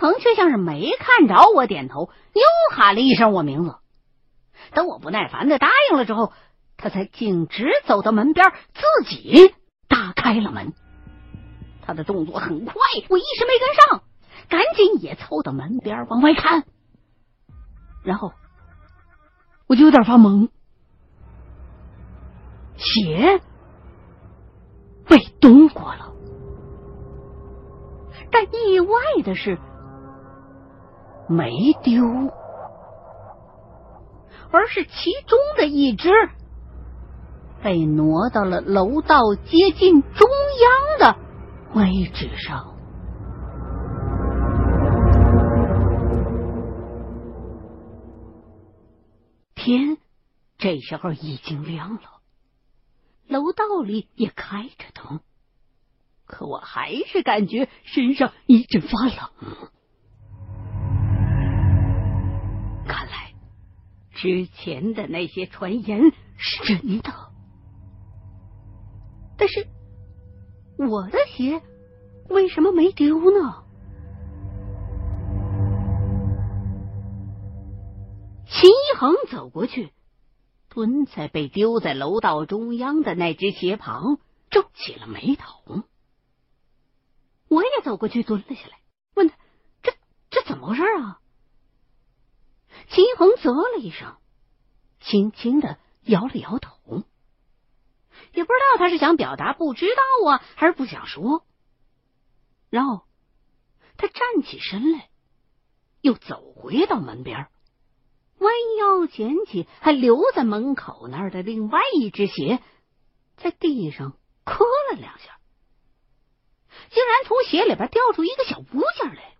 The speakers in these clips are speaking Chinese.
恒却像是没看着我点头，又喊了一声我名字。等我不耐烦的答应了之后，他才径直走到门边，自己打开了门。他的动作很快，我一时没跟上，赶紧也凑到门边往外看。然后我就有点发懵，血被动过了，但意外的是没丢，而是其中的一只被挪到了楼道接近中央的位置上。天这时候已经亮了，楼道里也开着灯，可我还是感觉身上一阵发冷。看来之前的那些传言是真的，但是我的鞋为什么没丢呢？秦一恒走过去，蹲在被丢在楼道中央的那只鞋旁，皱起了眉头。我也走过去蹲了下来，问他：“这这怎么回事啊？”秦恒啧了一声，轻轻的摇了摇头，也不知道他是想表达不知道啊，还是不想说。然后他站起身来，又走回到门边。弯腰捡起还留在门口那儿的另外一只鞋，在地上磕了两下，竟然从鞋里边掉出一个小物件来。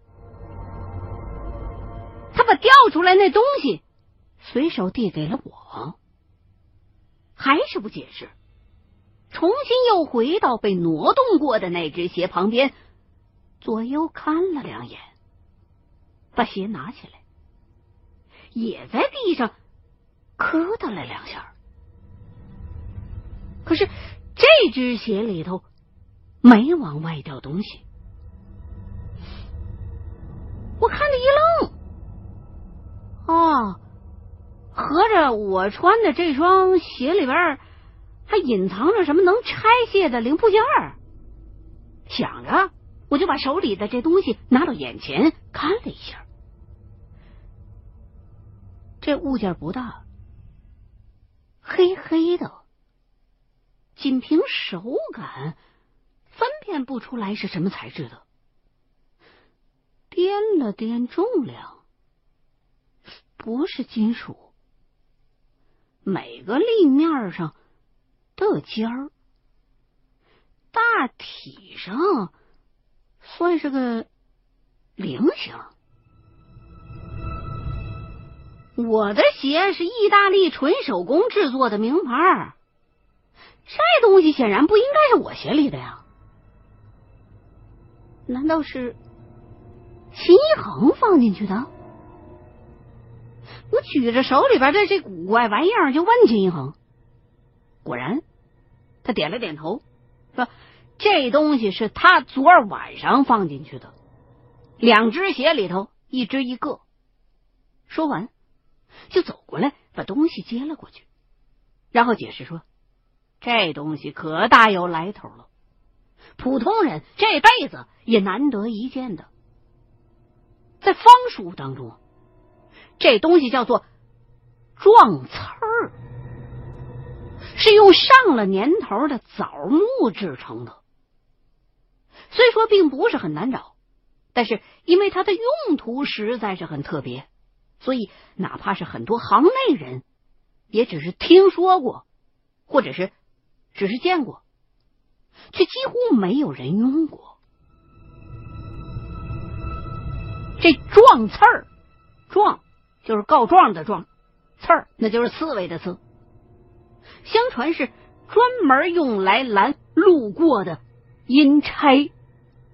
他把掉出来那东西随手递给了我，还是不解释，重新又回到被挪动过的那只鞋旁边，左右看了两眼，把鞋拿起来。也在地上磕哒了两下，可是这只鞋里头没往外掉东西。我看了一愣，哦，合着我穿的这双鞋里边还隐藏着什么能拆卸的零部件儿？想着，我就把手里的这东西拿到眼前看了一下。这物件不大，黑黑的，仅凭手感分辨不出来是什么材质的。掂了掂重量，不是金属，每个立面上都有尖儿，大体上算是个菱形。我的鞋是意大利纯手工制作的名牌，这东西显然不应该是我鞋里的呀？难道是秦一恒放进去的？我举着手里边的这古怪玩意儿就问秦一恒，果然他点了点头，说：“这东西是他昨儿晚上放进去的，两只鞋里头一只一个。”说完。就走过来，把东西接了过去，然后解释说：“这东西可大有来头了，普通人这辈子也难得一见的。在方书当中，这东西叫做撞刺儿，是用上了年头的枣木制成的。虽说并不是很难找，但是因为它的用途实在是很特别。”所以，哪怕是很多行内人，也只是听说过，或者是只是见过，却几乎没有人用过。这撞刺儿，撞就是告状的状，刺儿那就是刺猬的刺。相传是专门用来拦路过的阴差，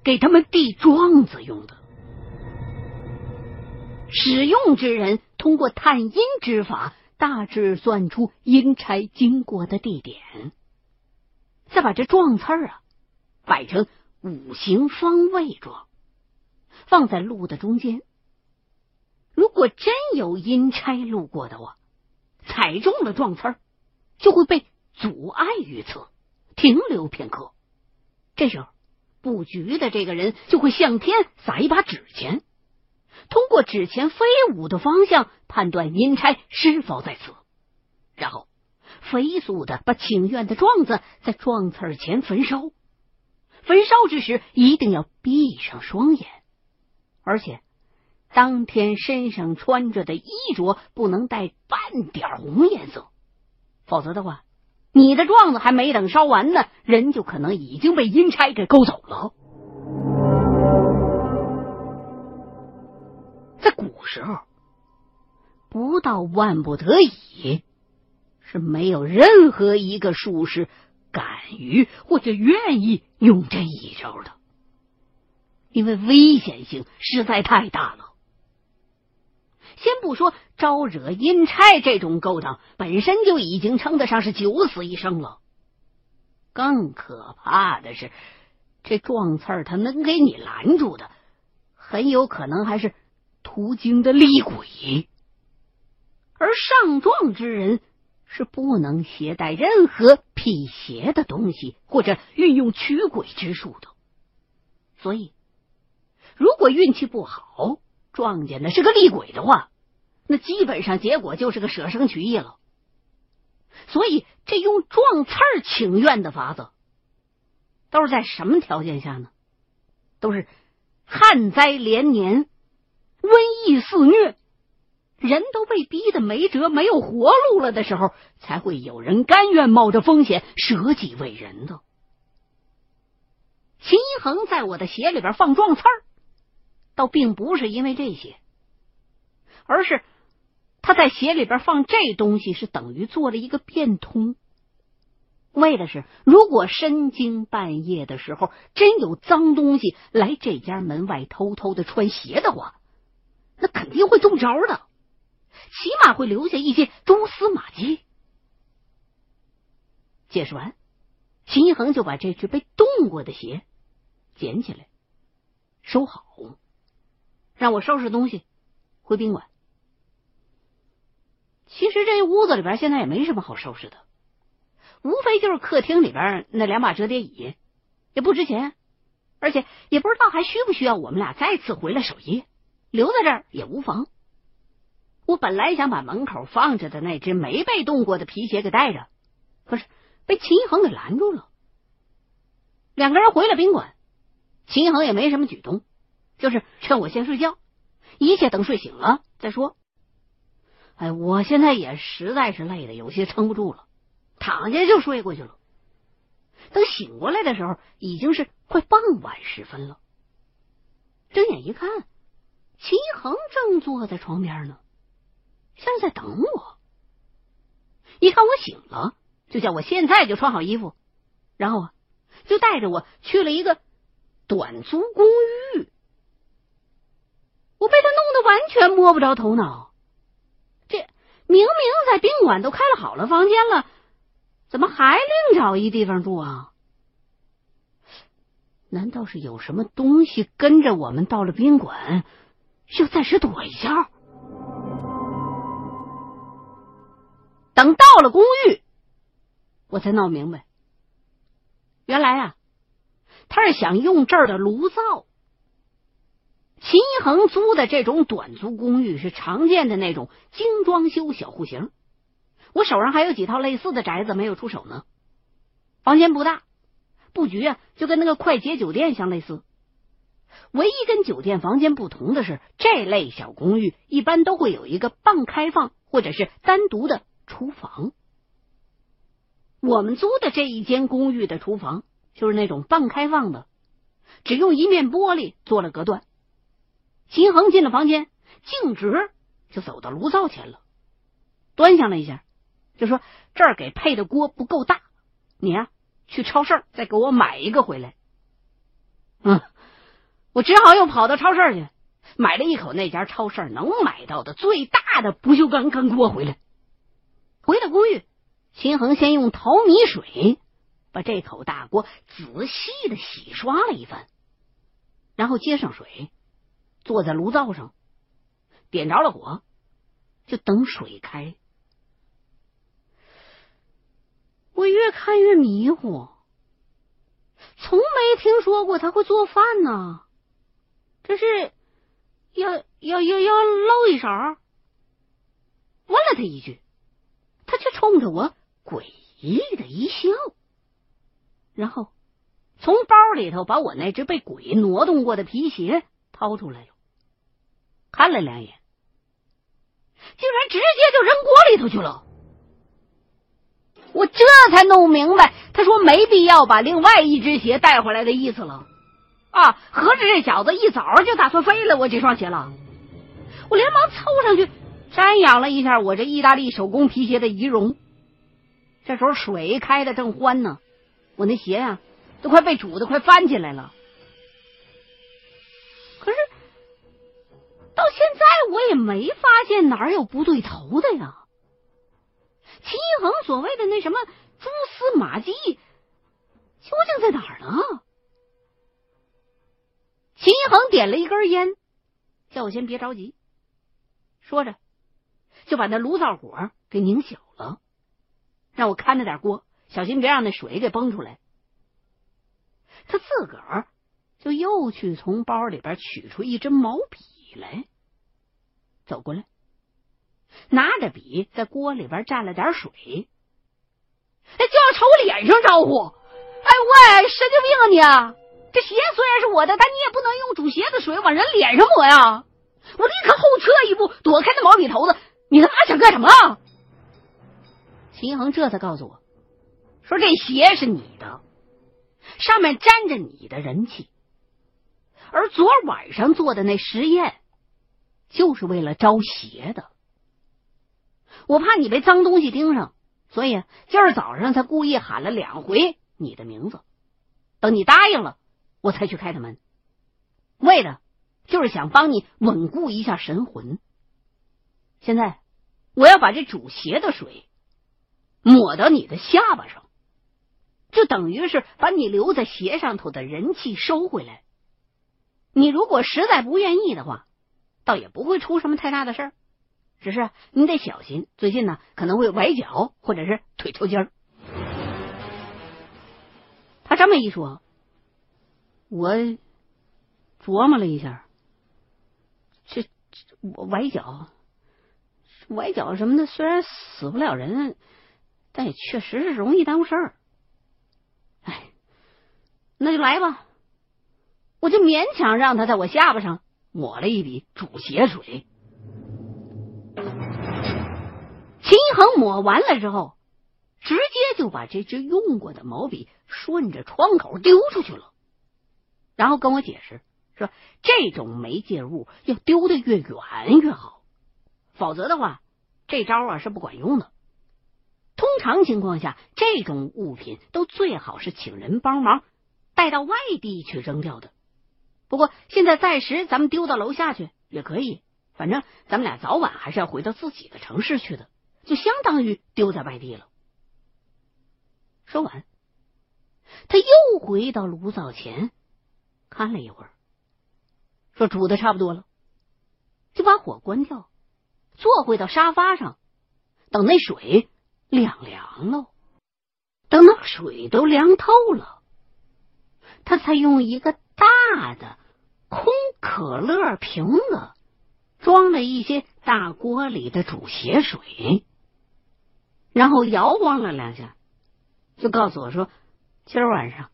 给他们递状子用的。使用之人通过探阴之法，大致算出阴差经过的地点，再把这状刺儿啊摆成五行方位状，放在路的中间。如果真有阴差路过的话，踩中了撞刺儿，就会被阻碍于此，停留片刻。这时候，布局的这个人就会向天撒一把纸钱，通过纸钱飞舞的方向判断阴差是否在此，然后飞速的把请愿的状子在撞刺前焚烧。焚烧之时一定要闭上双眼，而且当天身上穿着的衣着不能带半点红颜色，否则的话。你的状子还没等烧完呢，人就可能已经被阴差给勾走了。在古时候，不到万不得已，是没有任何一个术士敢于或者愿意用这一招的，因为危险性实在太大了。先不说招惹阴差这种勾当本身就已经称得上是九死一生了，更可怕的是，这撞刺儿他能给你拦住的，很有可能还是途经的厉鬼，而上撞之人是不能携带任何辟邪的东西或者运用驱鬼之术的，所以如果运气不好。撞见的是个厉鬼的话，那基本上结果就是个舍生取义了。所以，这用撞刺儿请愿的法子，都是在什么条件下呢？都是旱灾连年、瘟疫肆虐、人都被逼得没辙、没有活路了的时候，才会有人甘愿冒着风险舍己为人的。秦一恒在我的鞋里边放撞刺儿。倒并不是因为这些，而是他在鞋里边放这东西，是等于做了一个变通，为的是如果深更半夜的时候真有脏东西来这家门外偷偷的穿鞋的话，那肯定会中招的，起码会留下一些蛛丝马迹。解释完，秦一恒就把这只被动过的鞋捡起来，收好。让我收拾东西，回宾馆。其实这屋子里边现在也没什么好收拾的，无非就是客厅里边那两把折叠椅，也不值钱，而且也不知道还需不需要我们俩再次回来守夜，留在这儿也无妨。我本来想把门口放着的那只没被动过的皮鞋给带着，可是被秦一恒给拦住了。两个人回了宾馆，秦一恒也没什么举动。就是劝我先睡觉，一切等睡醒了再说。哎，我现在也实在是累的有些撑不住了，躺下就睡过去了。等醒过来的时候，已经是快傍晚时分了。睁眼一看，齐恒正坐在床边呢，像是在等我。一看我醒了，就叫我现在就穿好衣服，然后啊，就带着我去了一个短租公寓。我被他弄得完全摸不着头脑。这明明在宾馆都开了好了房间了，怎么还另找一地方住啊？难道是有什么东西跟着我们到了宾馆，要暂时躲一下？等到了公寓，我才闹明白，原来啊，他是想用这儿的炉灶。秦一恒租的这种短租公寓是常见的那种精装修小户型，我手上还有几套类似的宅子没有出手呢。房间不大，布局啊就跟那个快捷酒店相类似。唯一跟酒店房间不同的是，这类小公寓一般都会有一个半开放或者是单独的厨房。我们租的这一间公寓的厨房就是那种半开放的，只用一面玻璃做了隔断。秦恒进了房间，径直就走到炉灶前了，端详了一下，就说：“这儿给配的锅不够大，你呀去超市再给我买一个回来。”嗯，我只好又跑到超市去买了一口那家超市能买到的最大的不锈钢干锅回来。回到公寓，秦恒先用淘米水把这口大锅仔细的洗刷了一番，然后接上水。坐在炉灶上，点着了火，就等水开。我越看越迷糊，从没听说过他会做饭呢。这是要要要要露一勺？问了他一句，他却冲着我诡异的一笑，然后从包里头把我那只被鬼挪动过的皮鞋掏出来了，看了两眼，竟然直接就扔锅里头去了。我这才弄明白，他说没必要把另外一只鞋带回来的意思了。啊，合着这小子一早就打算废了我这双鞋了。我连忙凑上去瞻仰了一下我这意大利手工皮鞋的仪容。这时候水开的正欢呢，我那鞋呀都快被煮的快翻起来了。没发现哪儿有不对头的呀。秦一恒所谓的那什么蛛丝马迹，究竟在哪儿呢？秦一恒点了一根烟，叫我先别着急。说着，就把那炉灶火给拧小了，让我看着点锅，小心别让那水给崩出来。他自个儿就又去从包里边取出一支毛笔来，走过来。拿着笔在锅里边蘸了点水，哎，就要朝我脸上招呼。哎喂，神经病啊你！这鞋虽然是我的，但你也不能用煮鞋的水往人脸上抹呀！我立刻后撤一步，躲开那毛笔头子。你他妈想干什么？秦恒这才告诉我，说这鞋是你的，上面沾着你的人气，而昨晚上做的那实验，就是为了招邪的。我怕你被脏东西盯上，所以今儿早上才故意喊了两回你的名字。等你答应了，我才去开的门，为的就是想帮你稳固一下神魂。现在我要把这煮鞋的水抹到你的下巴上，就等于是把你留在鞋上头的人气收回来。你如果实在不愿意的话，倒也不会出什么太大的事儿。只是你得小心，最近呢可能会崴脚或者是腿抽筋儿。他这么一说，我琢磨了一下，这这我崴脚、崴脚什么的，虽然死不了人，但也确实是容易耽误事儿。哎，那就来吧，我就勉强让他在我下巴上抹了一笔煮血水。秦一恒抹完了之后，直接就把这支用过的毛笔顺着窗口丢出去了，然后跟我解释说：“这种媒介物要丢的越远越好，否则的话，这招啊是不管用的。通常情况下，这种物品都最好是请人帮忙带到外地去扔掉的。不过现在暂时咱们丢到楼下去也可以，反正咱们俩早晚还是要回到自己的城市去的。”就相当于丢在外地了。说完，他又回到炉灶前看了一会儿，说：“煮的差不多了，就把火关掉，坐回到沙发上，等那水凉凉喽。等那水都凉透了，他才用一个大的空可乐瓶子装了一些大锅里的煮血水。”然后摇晃了两下，就告诉我说：“今儿晚上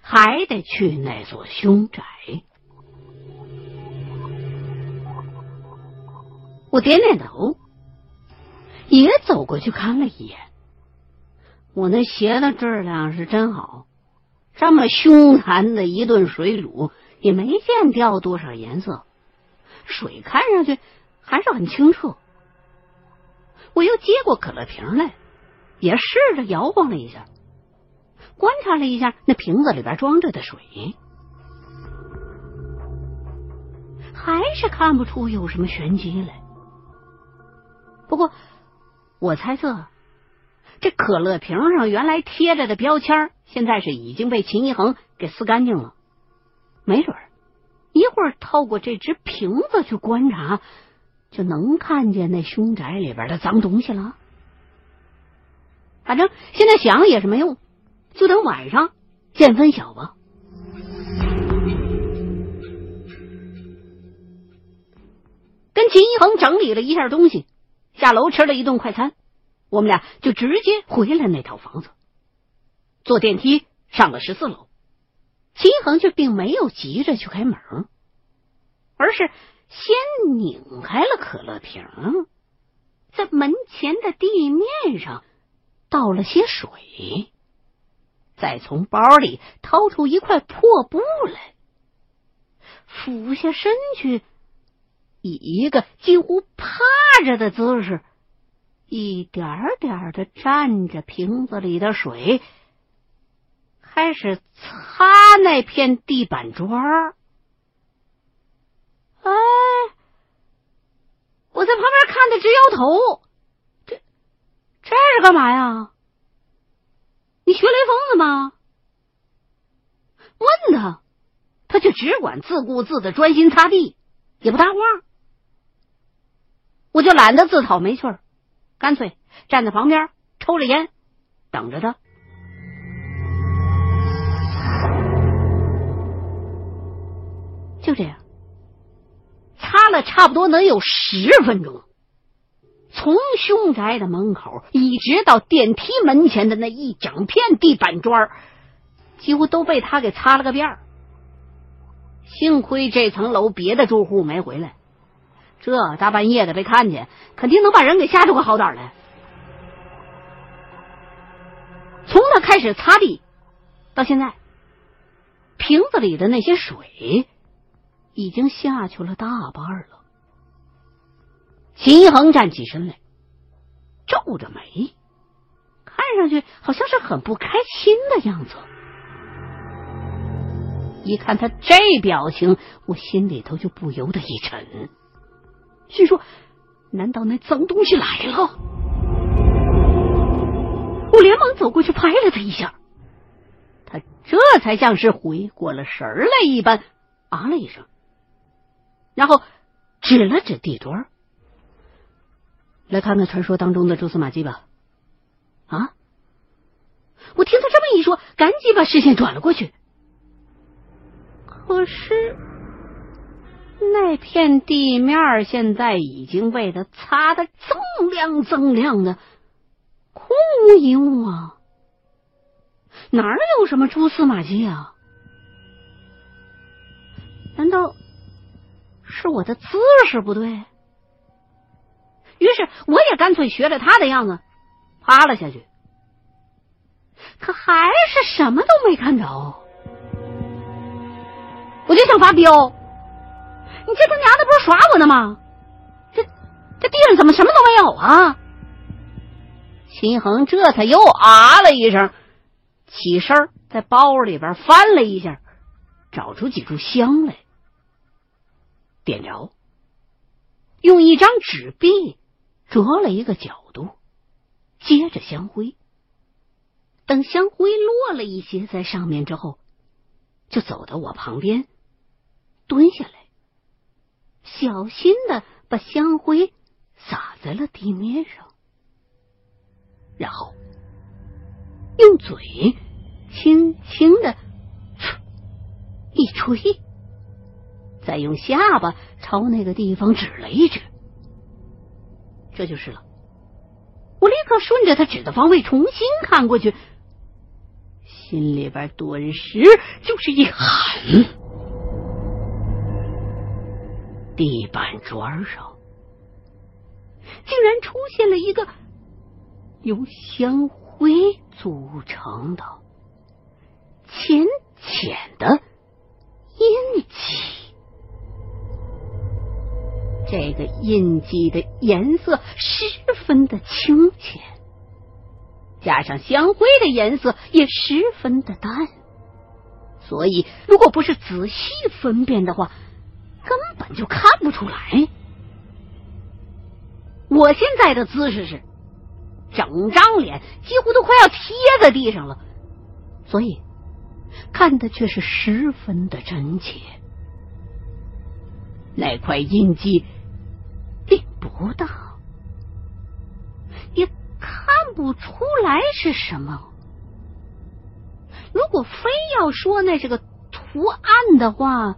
还得去那座凶宅。”我点点头，也走过去看了一眼。我那鞋的质量是真好，这么凶残的一顿水煮，也没见掉多少颜色，水看上去还是很清澈。我又接过可乐瓶来，也试着摇晃了一下，观察了一下那瓶子里边装着的水，还是看不出有什么玄机来。不过，我猜测这可乐瓶上原来贴着的标签，现在是已经被秦一恒给撕干净了，没准一会儿透过这只瓶子去观察，就能看见那凶宅里边的脏东西了。反正现在想也是没用，就等晚上见分晓吧。跟秦一恒整理了一下东西，下楼吃了一顿快餐，我们俩就直接回了那套房子。坐电梯上了十四楼，秦恒却并没有急着去开门，而是先拧开了可乐瓶，在门前的地面上倒了些水，再从包里掏出一块破布来，俯下身去。以一个几乎趴着的姿势，一点点的蘸着瓶子里的水，开始擦那片地板砖哎，我在旁边看的直摇头，这这是干嘛呀？你学雷锋的吗？问他，他却只管自顾自的专心擦地，也不搭话。我就懒得自讨没趣儿，干脆站在旁边抽着烟，等着他。就这样，擦了差不多能有十分钟，从凶宅的门口一直到电梯门前的那一整片地板砖，几乎都被他给擦了个遍儿。幸亏这层楼别的住户没回来。这大半夜的被看见，肯定能把人给吓出个好歹来。从他开始擦地到现在，瓶子里的那些水已经下去了大半了。秦一恒站起身来，皱着眉，看上去好像是很不开心的样子。一看他这表情，我心里头就不由得一沉。心说：“难道那脏东西来了？”我连忙走过去拍了他一下，他这才像是回过了神来一般，啊了一声，然后指了指地砖，来看看传说当中的蛛丝马迹吧。啊！我听他这么一说，赶紧把视线转了过去，可是。那片地面现在已经被他擦的锃亮锃亮的，空无一物啊！哪有什么蛛丝马迹啊？难道是我的姿势不对？于是我也干脆学着他的样子趴了下去，可还是什么都没看着，我就想发飙。你这他娘的不是耍我呢吗？这这地上怎么什么都没有啊？秦恒这才又啊了一声，起身在包里边翻了一下，找出几炷香来，点着，用一张纸币折了一个角度，接着香灰，等香灰落了一些在上面之后，就走到我旁边，蹲下来。小心的把香灰洒在了地面上，然后用嘴轻轻的一吹，再用下巴朝那个地方指了一指，这就是了。我立刻顺着他指的方位重新看过去，心里边顿时就是一寒。地板砖上竟然出现了一个由香灰组成的浅浅的印记，这个印记的颜色十分的清浅，加上香灰的颜色也十分的淡，所以如果不是仔细分辨的话。就看不出来。我现在的姿势是整张脸几乎都快要贴在地上了，所以看的却是十分的真切。那块印记并不大，也看不出来是什么。如果非要说那是个图案的话，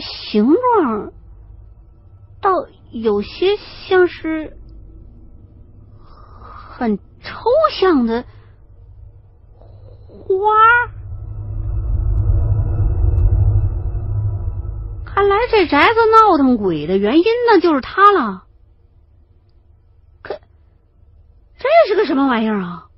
形状倒有些像是很抽象的花。看来这宅子闹腾鬼的原因呢，就是他了。可这是个什么玩意儿啊？